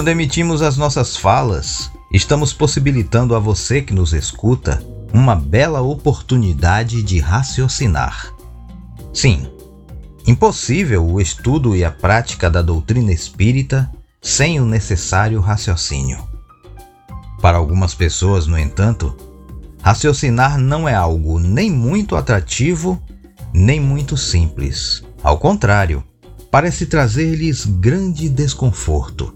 Quando emitimos as nossas falas, estamos possibilitando a você que nos escuta uma bela oportunidade de raciocinar. Sim, impossível o estudo e a prática da doutrina espírita sem o necessário raciocínio. Para algumas pessoas, no entanto, raciocinar não é algo nem muito atrativo, nem muito simples. Ao contrário, parece trazer-lhes grande desconforto,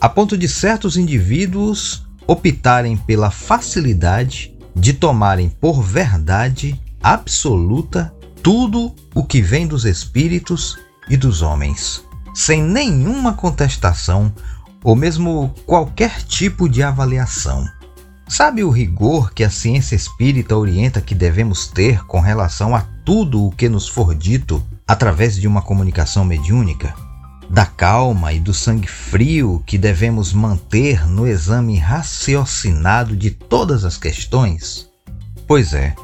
a ponto de certos indivíduos optarem pela facilidade de tomarem por verdade absoluta tudo o que vem dos espíritos e dos homens, sem nenhuma contestação ou mesmo qualquer tipo de avaliação. Sabe o rigor que a ciência espírita orienta que devemos ter com relação a tudo o que nos for dito através de uma comunicação mediúnica? Da calma e do sangue frio que devemos manter no exame raciocinado de todas as questões? Pois é,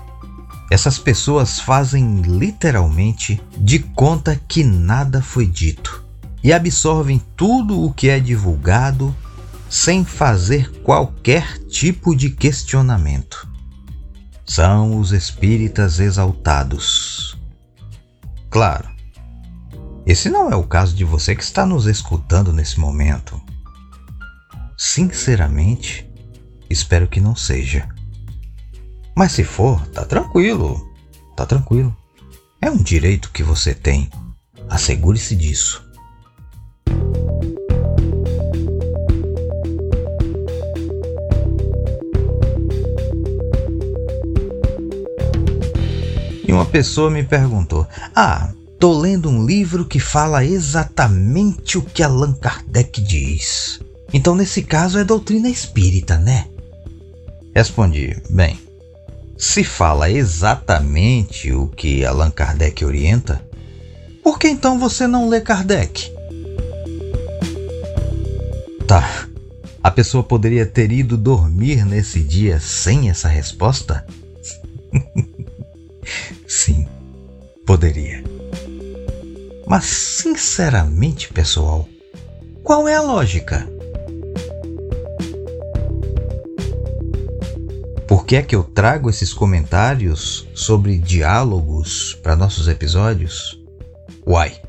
essas pessoas fazem literalmente de conta que nada foi dito e absorvem tudo o que é divulgado sem fazer qualquer tipo de questionamento. São os espíritas exaltados. Claro, esse não é o caso de você que está nos escutando nesse momento. Sinceramente, espero que não seja. Mas se for, tá tranquilo. Tá tranquilo. É um direito que você tem. Assegure-se disso. E uma pessoa me perguntou: Ah, tô lendo um livro que fala exatamente o que Allan Kardec diz. Então, nesse caso, é doutrina espírita, né? Respondi: Bem, se fala exatamente o que Allan Kardec orienta, por que então você não lê Kardec? Tá. A pessoa poderia ter ido dormir nesse dia sem essa resposta? Sim, poderia. Mas, sinceramente, pessoal, qual é a lógica? Por que é que eu trago esses comentários sobre diálogos para nossos episódios? Uai,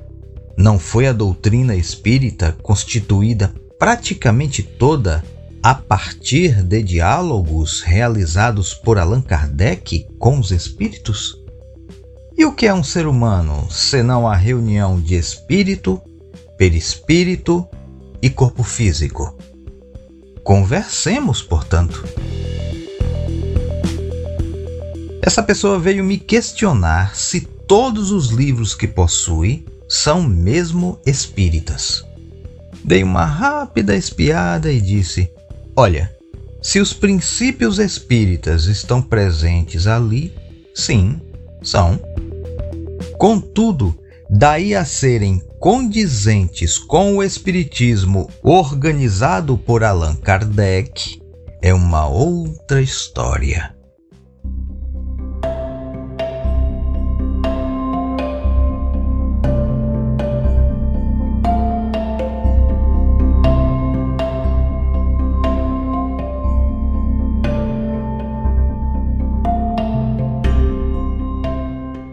não foi a doutrina espírita constituída praticamente toda a partir de diálogos realizados por Allan Kardec com os espíritos? E o que é um ser humano senão a reunião de espírito, perispírito e corpo físico? Conversemos, portanto. Essa pessoa veio me questionar se todos os livros que possui são mesmo espíritas. Dei uma rápida espiada e disse: Olha, se os princípios espíritas estão presentes ali, sim, são. Contudo, daí a serem condizentes com o espiritismo organizado por Allan Kardec, é uma outra história.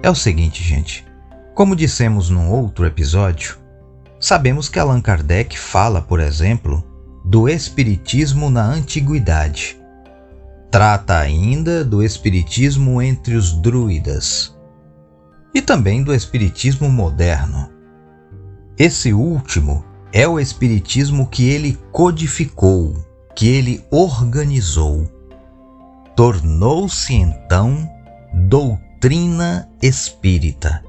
É o seguinte, gente. Como dissemos num outro episódio, sabemos que Allan Kardec fala, por exemplo, do espiritismo na antiguidade. Trata ainda do espiritismo entre os druidas e também do espiritismo moderno. Esse último é o espiritismo que ele codificou, que ele organizou. Tornou-se então doutrina doutrina espírita,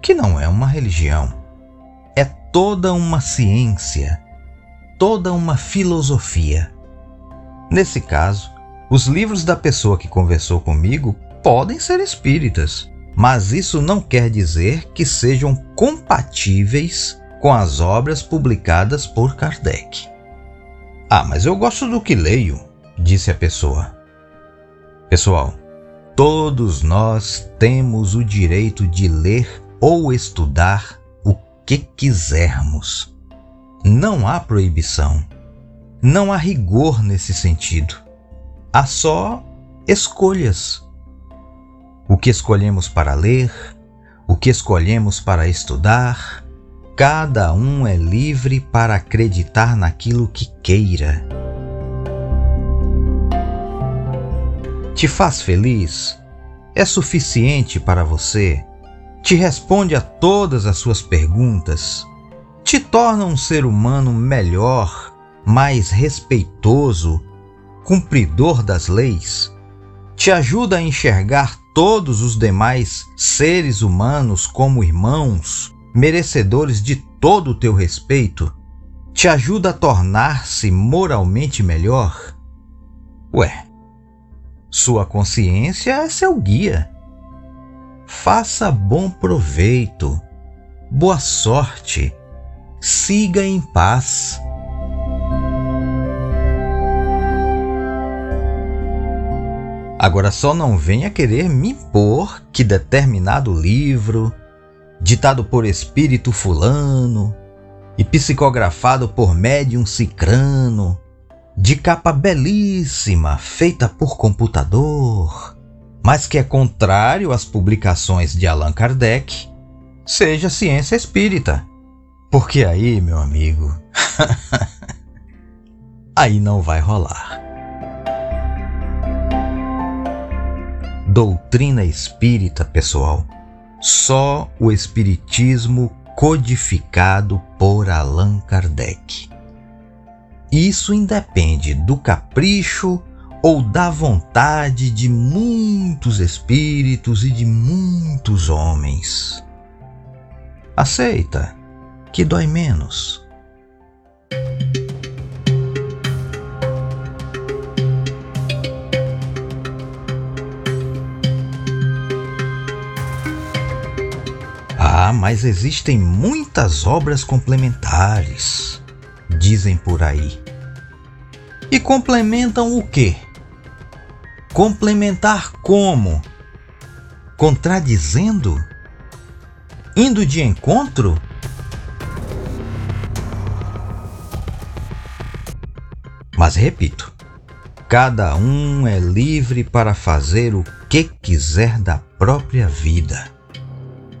que não é uma religião, é toda uma ciência, toda uma filosofia. Nesse caso, os livros da pessoa que conversou comigo podem ser espíritas, mas isso não quer dizer que sejam compatíveis com as obras publicadas por Kardec. Ah, mas eu gosto do que leio, disse a pessoa. Pessoal, Todos nós temos o direito de ler ou estudar o que quisermos. não há proibição. Não há rigor nesse sentido. Há só escolhas. O que escolhemos para ler, o que escolhemos para estudar, cada um é livre para acreditar naquilo que queira. Te faz feliz? É suficiente para você? Te responde a todas as suas perguntas? Te torna um ser humano melhor, mais respeitoso, cumpridor das leis? Te ajuda a enxergar todos os demais seres humanos como irmãos, merecedores de todo o teu respeito? Te ajuda a tornar-se moralmente melhor? Ué, sua consciência é seu guia. Faça bom proveito, boa sorte, siga em paz. Agora só não venha querer me impor que determinado livro, ditado por espírito fulano e psicografado por médium cicrano, de capa belíssima, feita por computador, mas que é contrário às publicações de Allan Kardec, seja ciência espírita. Porque aí, meu amigo, aí não vai rolar. Doutrina espírita, pessoal, só o espiritismo codificado por Allan Kardec. Isso independe do capricho ou da vontade de muitos espíritos e de muitos homens. Aceita, que dói menos. Ah, mas existem muitas obras complementares, dizem por aí. E complementam o quê? Complementar como? Contradizendo? Indo de encontro? Mas repito, cada um é livre para fazer o que quiser da própria vida.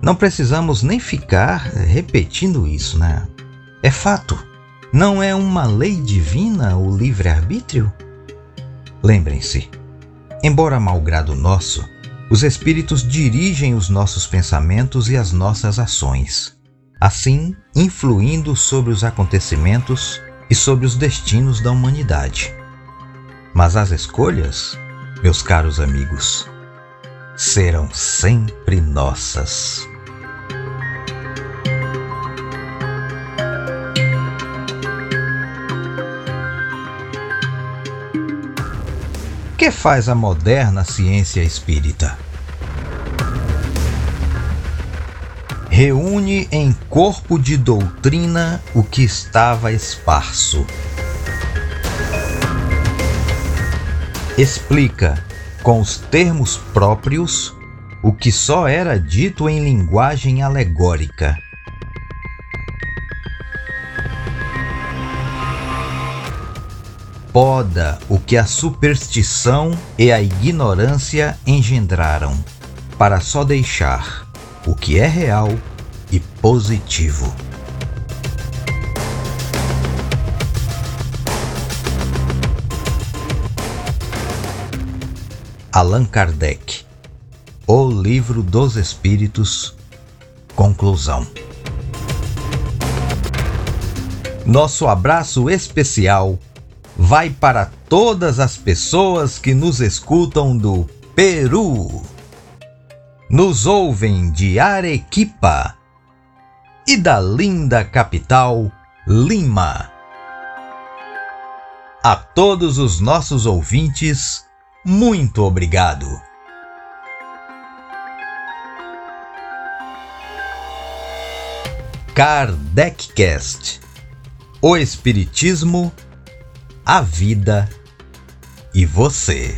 Não precisamos nem ficar repetindo isso, né? É fato. Não é uma lei divina o livre-arbítrio? Lembrem-se, embora malgrado nosso, os espíritos dirigem os nossos pensamentos e as nossas ações, assim influindo sobre os acontecimentos e sobre os destinos da humanidade. Mas as escolhas, meus caros amigos, serão sempre nossas. Que faz a moderna ciência espírita? Reúne em corpo de doutrina o que estava esparso. Explica, com os termos próprios, o que só era dito em linguagem alegórica poda o que a superstição e a ignorância engendraram, para só deixar o que é real e positivo. Allan Kardec O Livro dos Espíritos Conclusão Nosso abraço especial vai para todas as pessoas que nos escutam do Peru. Nos ouvem de Arequipa e da linda capital Lima. A todos os nossos ouvintes, muito obrigado. Kardecast O Espiritismo a vida e você.